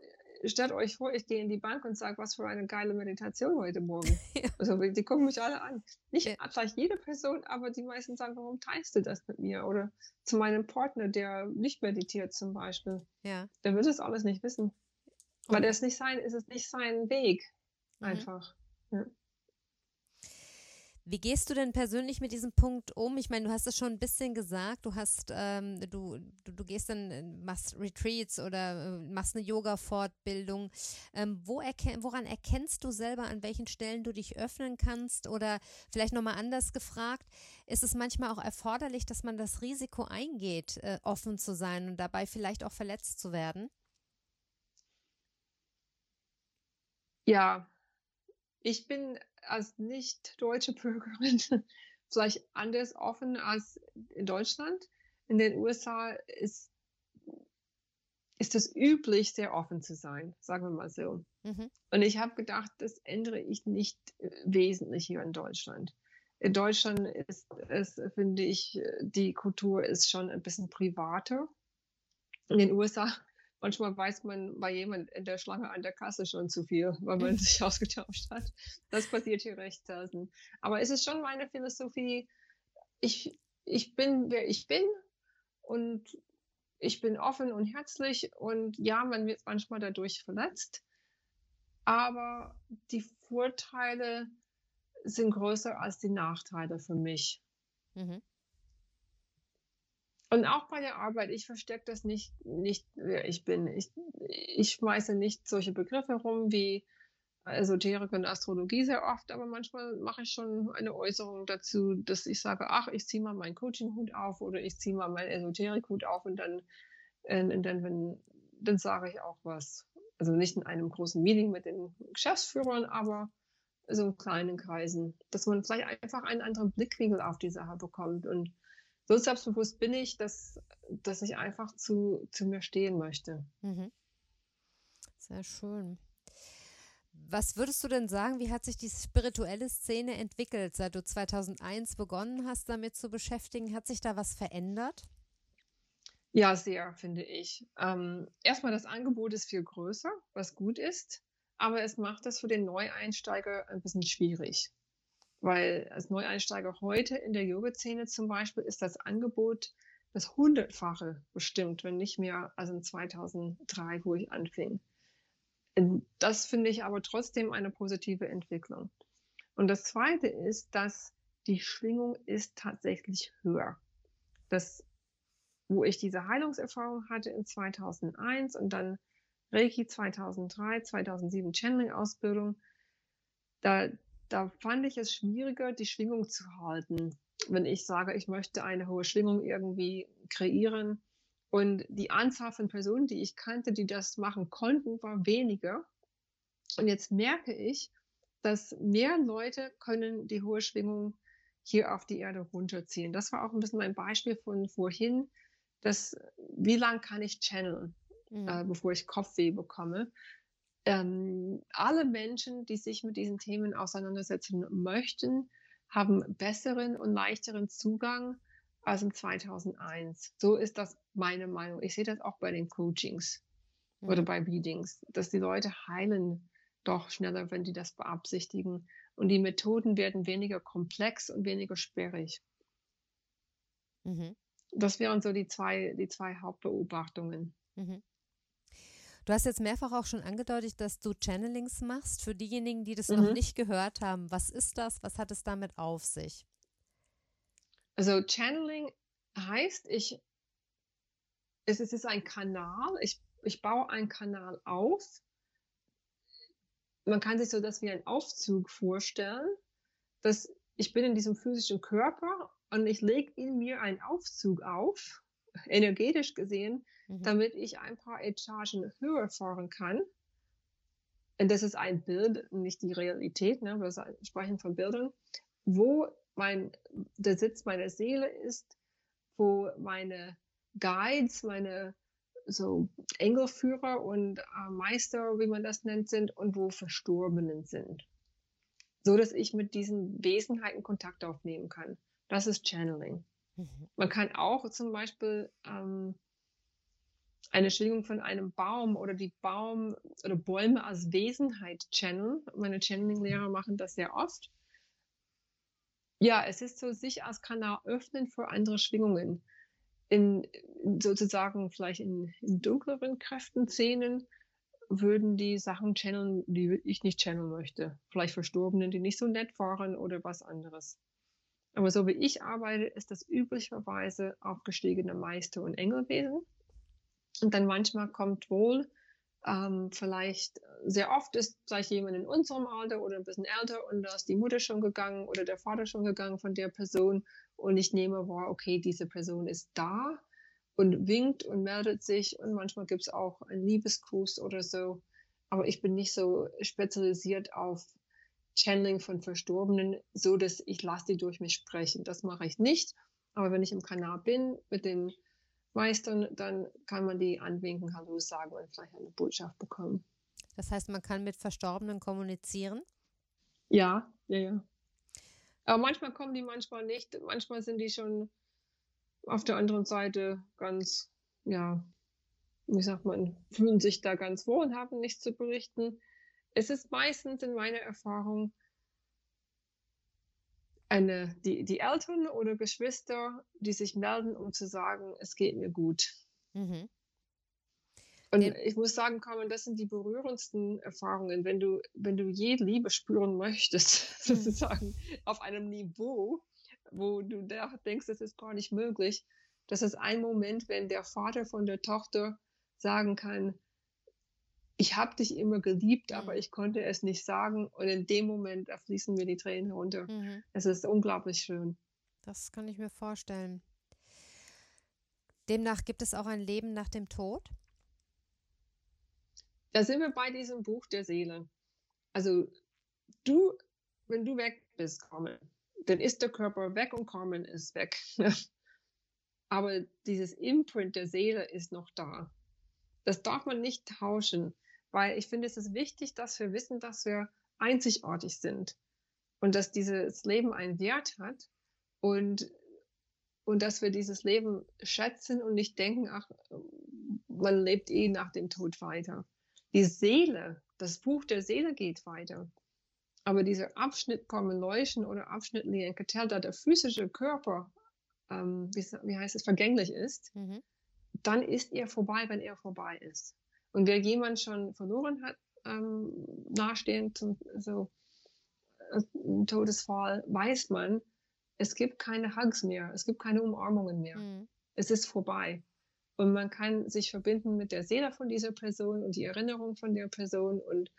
stellt euch vor, ich gehe in die Bank und sage, was für eine geile Meditation heute Morgen. (laughs) Ja. Also die gucken mich alle an. Nicht ja. gleich jede Person, aber die meisten sagen, warum teilst du das mit mir? Oder zu meinem Partner, der nicht meditiert zum Beispiel. Ja. Der wird das alles nicht wissen. Weil das nicht sein, ist es nicht sein Weg. Mhm. Einfach. Mhm. Ja. Wie gehst du denn persönlich mit diesem Punkt um? Ich meine, du hast es schon ein bisschen gesagt, du hast, ähm, du, du, du, gehst dann, äh, machst Retreats oder äh, machst eine Yoga-Fortbildung. Ähm, wo erken woran erkennst du selber, an welchen Stellen du dich öffnen kannst? Oder vielleicht nochmal anders gefragt, ist es manchmal auch erforderlich, dass man das Risiko eingeht, äh, offen zu sein und dabei vielleicht auch verletzt zu werden? Ja, ich bin als nicht deutsche Bürgerin (laughs) vielleicht anders offen als in Deutschland. In den USA ist, ist es üblich, sehr offen zu sein, sagen wir mal so. Mhm. Und ich habe gedacht, das ändere ich nicht äh, wesentlich hier in Deutschland. In Deutschland ist es, finde ich, die Kultur ist schon ein bisschen privater. In den USA Manchmal weiß man bei jemand in der Schlange an der Kasse schon zu viel, weil man sich (laughs) ausgetauscht hat. Das passiert hier recht selten. Aber es ist schon meine Philosophie, ich, ich bin, wer ich bin und ich bin offen und herzlich und ja, man wird manchmal dadurch verletzt, aber die Vorteile sind größer als die Nachteile für mich. Mhm. Und auch bei der Arbeit, ich verstecke das nicht, nicht, wer ich bin. Ich, ich schmeiße nicht solche Begriffe rum wie Esoterik und Astrologie sehr oft, aber manchmal mache ich schon eine Äußerung dazu, dass ich sage, ach, ich ziehe mal meinen Coaching-Hut auf oder ich ziehe mal meinen Esoterik-Hut auf und dann, äh, und dann, wenn, dann sage ich auch was. Also nicht in einem großen Meeting mit den Geschäftsführern, aber so in kleinen Kreisen, dass man vielleicht einfach einen anderen Blickwinkel auf die Sache bekommt und so selbstbewusst bin ich, dass, dass ich einfach zu, zu mir stehen möchte. Mhm. Sehr schön. Was würdest du denn sagen, wie hat sich die spirituelle Szene entwickelt, seit du 2001 begonnen hast, damit zu beschäftigen? Hat sich da was verändert? Ja, sehr, finde ich. Ähm, erstmal, das Angebot ist viel größer, was gut ist, aber es macht es für den Neueinsteiger ein bisschen schwierig. Weil als Neueinsteiger heute in der Yoga-Szene zum Beispiel ist das Angebot das hundertfache bestimmt, wenn nicht mehr als in 2003, wo ich anfing. Das finde ich aber trotzdem eine positive Entwicklung. Und das Zweite ist, dass die Schwingung ist tatsächlich höher. Das, wo ich diese Heilungserfahrung hatte in 2001 und dann Reiki 2003, 2007 Channeling-Ausbildung, da, da fand ich es schwieriger, die Schwingung zu halten. Wenn ich sage, ich möchte eine hohe Schwingung irgendwie kreieren und die Anzahl von Personen, die ich kannte, die das machen konnten, war weniger. Und jetzt merke ich, dass mehr Leute können die hohe Schwingung hier auf die Erde runterziehen. Das war auch ein bisschen mein Beispiel von vorhin, dass wie lang kann ich channeln, mhm. äh, bevor ich Kopfweh bekomme ähm, alle Menschen, die sich mit diesen Themen auseinandersetzen möchten, haben besseren und leichteren Zugang als im 2001. So ist das meine Meinung. Ich sehe das auch bei den Coachings mhm. oder bei Readings, dass die Leute heilen doch schneller, wenn die das beabsichtigen. Und die Methoden werden weniger komplex und weniger sperrig. Mhm. Das wären so die zwei, die zwei Hauptbeobachtungen. Mhm. Du hast jetzt mehrfach auch schon angedeutet, dass du Channelings machst. Für diejenigen, die das mhm. noch nicht gehört haben, was ist das? Was hat es damit auf sich? Also Channeling heißt, ich, es ist ein Kanal. Ich, ich baue einen Kanal auf. Man kann sich so das wie ein Aufzug vorstellen, dass ich bin in diesem physischen Körper und ich lege in mir einen Aufzug auf energetisch gesehen, mhm. damit ich ein paar Etagen höher fahren kann. Und das ist ein Bild, nicht die Realität, ne? wir sprechen von Bildern, wo mein, der Sitz meiner Seele ist, wo meine Guides, meine so Engelführer und äh, Meister, wie man das nennt, sind und wo Verstorbenen sind. So dass ich mit diesen Wesenheiten Kontakt aufnehmen kann. Das ist Channeling. Man kann auch zum Beispiel ähm, eine Schwingung von einem Baum oder die Baum oder Bäume als Wesenheit channeln. Meine Channeling-Lehrer machen das sehr oft. Ja, es ist so, sich als Kanal öffnen für andere Schwingungen. In, sozusagen vielleicht in, in dunkleren Kräften-Szenen würden die Sachen channeln, die ich nicht channeln möchte. Vielleicht Verstorbenen, die nicht so nett waren oder was anderes. Aber so wie ich arbeite, ist das üblicherweise auch gestiegene Meister- und Engelwesen. Und dann manchmal kommt wohl, ähm, vielleicht sehr oft ist vielleicht jemand in unserem Alter oder ein bisschen älter und da ist die Mutter schon gegangen oder der Vater schon gegangen von der Person und ich nehme wahr, okay, diese Person ist da und winkt und meldet sich und manchmal gibt es auch einen Liebesgruß oder so. Aber ich bin nicht so spezialisiert auf Channeling von Verstorbenen, so dass ich lasse die durch mich sprechen. Das mache ich nicht. Aber wenn ich im Kanal bin mit den Meistern, dann kann man die anwinken, Hallo sagen und vielleicht eine Botschaft bekommen. Das heißt, man kann mit Verstorbenen kommunizieren? Ja, ja, ja. Aber manchmal kommen die, manchmal nicht. Manchmal sind die schon auf der anderen Seite ganz, ja, wie sagt man, fühlen sich da ganz wohl und haben nichts zu berichten. Es ist meistens in meiner Erfahrung eine, die, die Eltern oder Geschwister, die sich melden, um zu sagen, es geht mir gut. Mhm. Und ja. ich muss sagen, Carmen, das sind die berührendsten Erfahrungen, wenn du, wenn du je Liebe spüren möchtest, (laughs) mhm. sozusagen auf einem Niveau, wo du denkst, das ist gar nicht möglich. Das ist ein Moment, wenn der Vater von der Tochter sagen kann, ich habe dich immer geliebt, aber mhm. ich konnte es nicht sagen. Und in dem Moment, da fließen mir die Tränen runter. Mhm. Es ist unglaublich schön. Das kann ich mir vorstellen. Demnach gibt es auch ein Leben nach dem Tod? Da sind wir bei diesem Buch der Seele. Also du, wenn du weg bist, Carmen, dann ist der Körper weg und Carmen ist weg. (laughs) aber dieses Imprint der Seele ist noch da. Das darf man nicht tauschen weil ich finde, es ist wichtig, dass wir wissen, dass wir einzigartig sind und dass dieses Leben einen Wert hat und, und dass wir dieses Leben schätzen und nicht denken, ach, man lebt eh nach dem Tod weiter. Die Seele, das Buch der Seele geht weiter. Aber dieser Abschnitt kommen Leuchten oder Abschnitt Lienketel, da der physische Körper, ähm, wie, wie, heißt es, vergänglich ist, mhm. dann ist er vorbei, wenn er vorbei ist. Und wer jemand schon verloren hat, ähm, nahestehend zum so, äh, Todesfall, weiß man, es gibt keine Hugs mehr, es gibt keine Umarmungen mehr. Mhm. Es ist vorbei. Und man kann sich verbinden mit der Seele von dieser Person und die Erinnerung von der Person. Und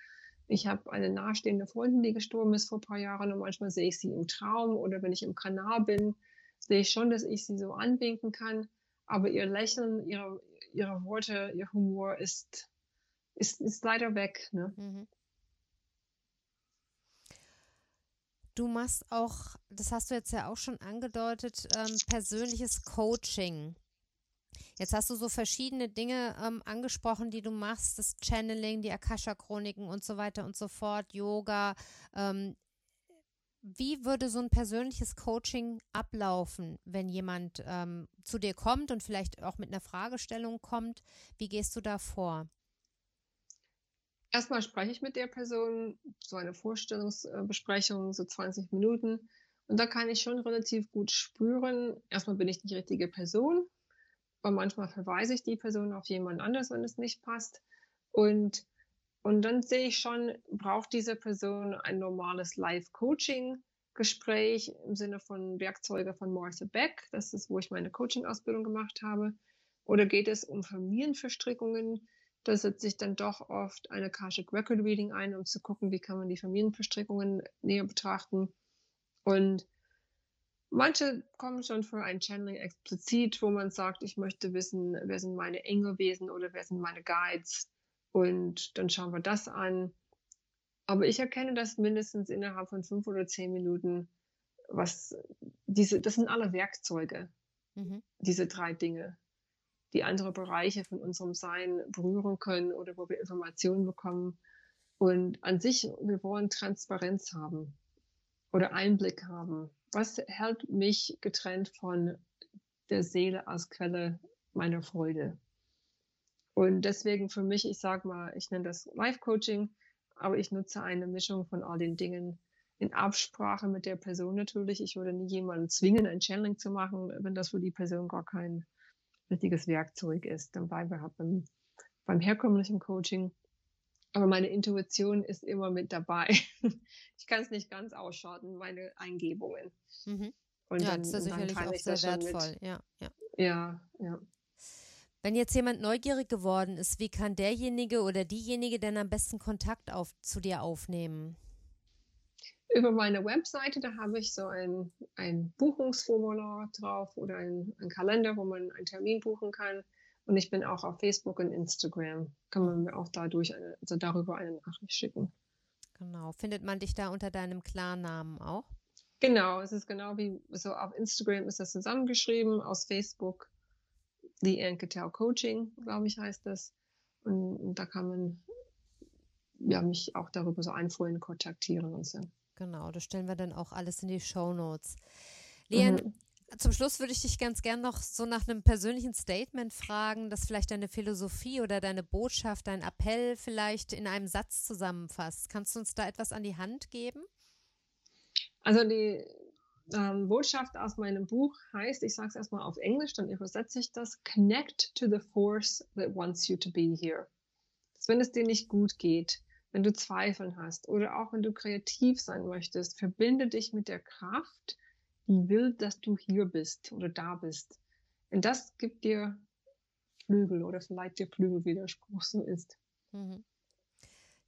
ich habe eine nahestehende Freundin, die gestorben ist vor ein paar Jahren und manchmal sehe ich sie im Traum oder wenn ich im Kanal bin, sehe ich schon, dass ich sie so anwinken kann. Aber ihr Lächeln, ihre, ihre Worte, ihr Humor ist, ist, ist leider weg. Ne? Mhm. Du machst auch, das hast du jetzt ja auch schon angedeutet, ähm, persönliches Coaching. Jetzt hast du so verschiedene Dinge ähm, angesprochen, die du machst, das Channeling, die Akasha-Chroniken und so weiter und so fort, Yoga. Ähm, wie würde so ein persönliches Coaching ablaufen, wenn jemand ähm, zu dir kommt und vielleicht auch mit einer Fragestellung kommt? Wie gehst du da vor? Erstmal spreche ich mit der Person, so eine Vorstellungsbesprechung, so 20 Minuten. Und da kann ich schon relativ gut spüren, erstmal bin ich die richtige Person, aber manchmal verweise ich die Person auf jemand anders, wenn es nicht passt. Und, und dann sehe ich schon, braucht diese Person ein normales Live-Coaching-Gespräch im Sinne von Werkzeuge von Martha Beck, das ist, wo ich meine Coaching-Ausbildung gemacht habe. Oder geht es um Familienverstrickungen? Da setze ich dann doch oft eine Akashic Record Reading ein, um zu gucken, wie kann man die Familienverstrickungen näher betrachten. Und Manche kommen schon für ein Channeling explizit, wo man sagt, ich möchte wissen, wer sind meine Engelwesen oder wer sind meine Guides. Und dann schauen wir das an. Aber ich erkenne das mindestens innerhalb von fünf oder zehn Minuten, was diese, das sind alle Werkzeuge, mhm. diese drei Dinge, die andere Bereiche von unserem Sein berühren können oder wo wir Informationen bekommen. Und an sich, wir wollen Transparenz haben oder Einblick haben was hält mich getrennt von der Seele als Quelle meiner Freude? Und deswegen für mich, ich sag mal, ich nenne das Life Coaching, aber ich nutze eine Mischung von all den Dingen in Absprache mit der Person natürlich. Ich würde nie jemanden zwingen, ein Channeling zu machen, wenn das für die Person gar kein richtiges Werkzeug ist. Dann bleiben wir halt beim, beim herkömmlichen Coaching. Aber meine Intuition ist immer mit dabei. (laughs) ich kann es nicht ganz ausschalten, meine Eingebungen. Mhm. Und ja, dann, das ist sicherlich auch sehr wertvoll. Ja, ja. Ja, ja. Wenn jetzt jemand neugierig geworden ist, wie kann derjenige oder diejenige denn am besten Kontakt auf, zu dir aufnehmen? Über meine Webseite, da habe ich so ein, ein Buchungsformular drauf oder ein, ein Kalender, wo man einen Termin buchen kann. Und ich bin auch auf Facebook und Instagram. Kann man mir auch dadurch eine, also darüber eine Nachricht schicken. Genau. Findet man dich da unter deinem Klarnamen auch? Genau, es ist genau wie so auf Instagram ist das zusammengeschrieben, aus Facebook The Anketel Coaching, glaube ich, heißt das. Und, und, da kann man ja mich auch darüber so einfreuen, kontaktieren und so. Genau, das stellen wir dann auch alles in die Show Notes. Leon, mhm. Zum Schluss würde ich dich ganz gern noch so nach einem persönlichen Statement fragen, das vielleicht deine Philosophie oder deine Botschaft, dein Appell vielleicht in einem Satz zusammenfasst. Kannst du uns da etwas an die Hand geben? Also die ähm, Botschaft aus meinem Buch heißt, ich sage es erstmal auf Englisch, dann übersetze ich das, Connect to the force that wants you to be here. Dass wenn es dir nicht gut geht, wenn du Zweifeln hast oder auch wenn du kreativ sein möchtest, verbinde dich mit der Kraft, die will, dass du hier bist oder da bist. Und das gibt dir Flügel oder vielleicht dir Flügel, wie der Spruch so ist. Mhm.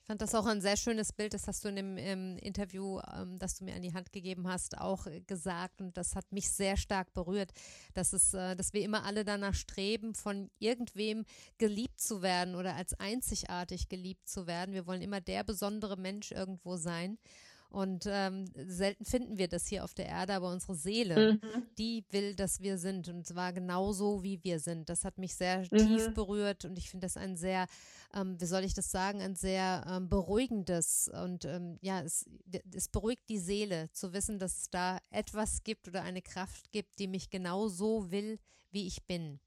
Ich fand das auch ein sehr schönes Bild, das hast du in dem im Interview, ähm, das du mir an die Hand gegeben hast, auch äh, gesagt und das hat mich sehr stark berührt, dass es, äh, dass wir immer alle danach streben, von irgendwem geliebt zu werden oder als einzigartig geliebt zu werden. Wir wollen immer der besondere Mensch irgendwo sein. Und ähm, selten finden wir das hier auf der Erde, aber unsere Seele, mhm. die will, dass wir sind. Und zwar genauso, wie wir sind. Das hat mich sehr mhm. tief berührt und ich finde das ein sehr, ähm, wie soll ich das sagen, ein sehr ähm, beruhigendes und ähm, ja, es, es beruhigt die Seele zu wissen, dass es da etwas gibt oder eine Kraft gibt, die mich genau so will, wie ich bin.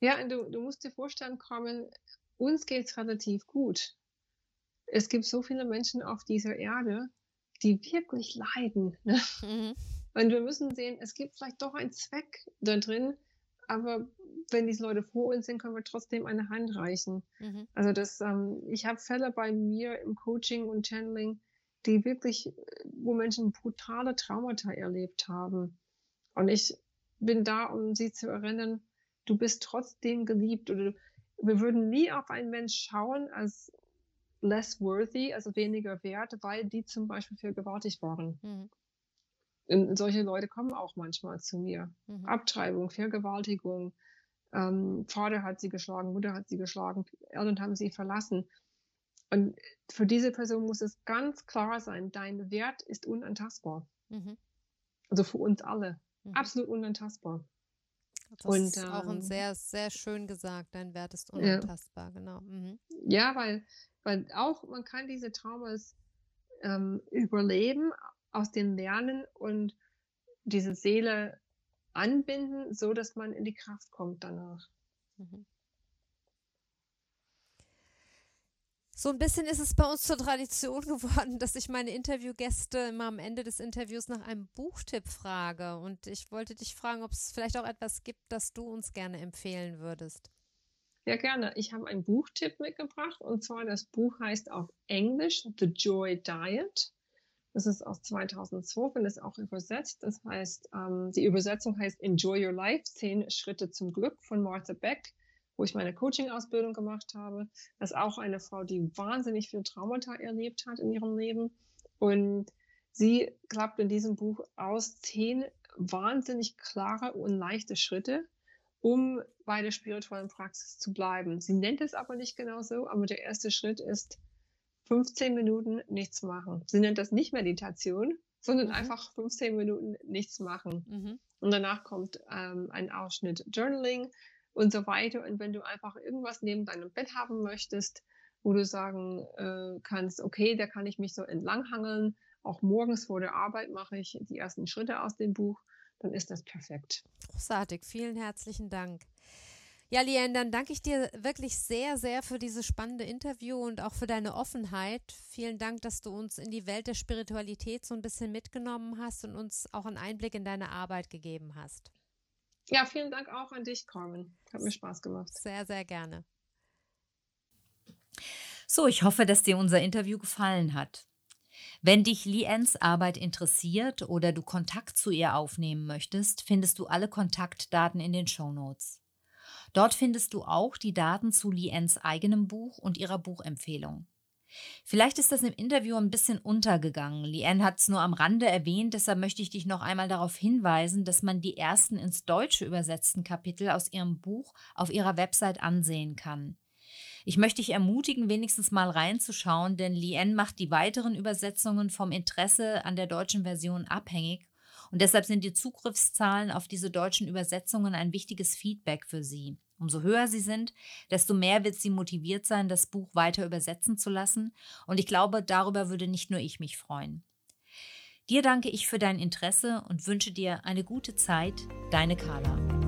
Ja, und du, du musst dir vorstellen, Carmen, uns geht es relativ gut es gibt so viele Menschen auf dieser Erde, die wirklich leiden. Ne? Mhm. Und wir müssen sehen, es gibt vielleicht doch einen Zweck da drin, aber wenn diese Leute vor uns sind, können wir trotzdem eine Hand reichen. Mhm. Also das, ähm, ich habe Fälle bei mir im Coaching und Channeling, die wirklich, wo Menschen brutale Traumata erlebt haben. Und ich bin da, um sie zu erinnern, du bist trotzdem geliebt. Oder wir würden nie auf einen Mensch schauen als less worthy, also weniger wert, weil die zum Beispiel vergewaltigt waren. Mhm. Und solche Leute kommen auch manchmal zu mir. Mhm. Abtreibung, Vergewaltigung, ähm, Vater hat sie geschlagen, Mutter hat sie geschlagen, Eltern haben sie verlassen. Und für diese Person muss es ganz klar sein, dein Wert ist unantastbar. Mhm. Also für uns alle. Mhm. Absolut unantastbar. Das und, ist auch ein ähm, sehr, sehr schön gesagt, dein Wert ist unantastbar, ja. genau. Mhm. Ja, weil weil auch man kann diese Traumas ähm, überleben, aus den lernen und diese Seele anbinden, so dass man in die Kraft kommt danach. Mhm. So ein bisschen ist es bei uns zur Tradition (laughs) geworden, dass ich meine Interviewgäste immer am Ende des Interviews nach einem Buchtipp frage. Und ich wollte dich fragen, ob es vielleicht auch etwas gibt, das du uns gerne empfehlen würdest. Ja, gerne. Ich habe einen Buchtipp mitgebracht und zwar das Buch heißt auf Englisch The Joy Diet. Das ist aus 2012 und ist auch übersetzt. Das heißt, ähm, die Übersetzung heißt Enjoy Your Life, zehn Schritte zum Glück von Martha Beck, wo ich meine Coaching-Ausbildung gemacht habe. Das ist auch eine Frau, die wahnsinnig viel Traumata erlebt hat in ihrem Leben. Und Sie klappt in diesem Buch aus zehn wahnsinnig klare und leichte Schritte, um bei der spirituellen Praxis zu bleiben. Sie nennt es aber nicht genau so, aber der erste Schritt ist 15 Minuten nichts machen. Sie nennt das nicht Meditation, sondern mhm. einfach 15 Minuten nichts machen. Mhm. Und danach kommt ähm, ein Ausschnitt Journaling und so weiter. Und wenn du einfach irgendwas neben deinem Bett haben möchtest, wo du sagen äh, kannst, okay, da kann ich mich so entlanghangeln, auch morgens vor der Arbeit mache ich die ersten Schritte aus dem Buch, dann ist das perfekt. Großartig, vielen herzlichen Dank. Ja, Lien, dann danke ich dir wirklich sehr, sehr für dieses spannende Interview und auch für deine Offenheit. Vielen Dank, dass du uns in die Welt der Spiritualität so ein bisschen mitgenommen hast und uns auch einen Einblick in deine Arbeit gegeben hast. Ja, vielen Dank auch an dich, Carmen. Hat mir Spaß gemacht. Sehr, sehr gerne. So, ich hoffe, dass dir unser Interview gefallen hat. Wenn dich Liens Arbeit interessiert oder du Kontakt zu ihr aufnehmen möchtest, findest du alle Kontaktdaten in den Show Notes. Dort findest du auch die Daten zu Liens eigenem Buch und ihrer Buchempfehlung. Vielleicht ist das im Interview ein bisschen untergegangen. Lien hat es nur am Rande erwähnt, deshalb möchte ich dich noch einmal darauf hinweisen, dass man die ersten ins Deutsche übersetzten Kapitel aus ihrem Buch auf ihrer Website ansehen kann. Ich möchte dich ermutigen, wenigstens mal reinzuschauen, denn Lien macht die weiteren Übersetzungen vom Interesse an der deutschen Version abhängig und deshalb sind die Zugriffszahlen auf diese deutschen Übersetzungen ein wichtiges Feedback für sie. Umso höher sie sind, desto mehr wird sie motiviert sein, das Buch weiter übersetzen zu lassen. Und ich glaube, darüber würde nicht nur ich mich freuen. Dir danke ich für dein Interesse und wünsche dir eine gute Zeit. Deine Carla.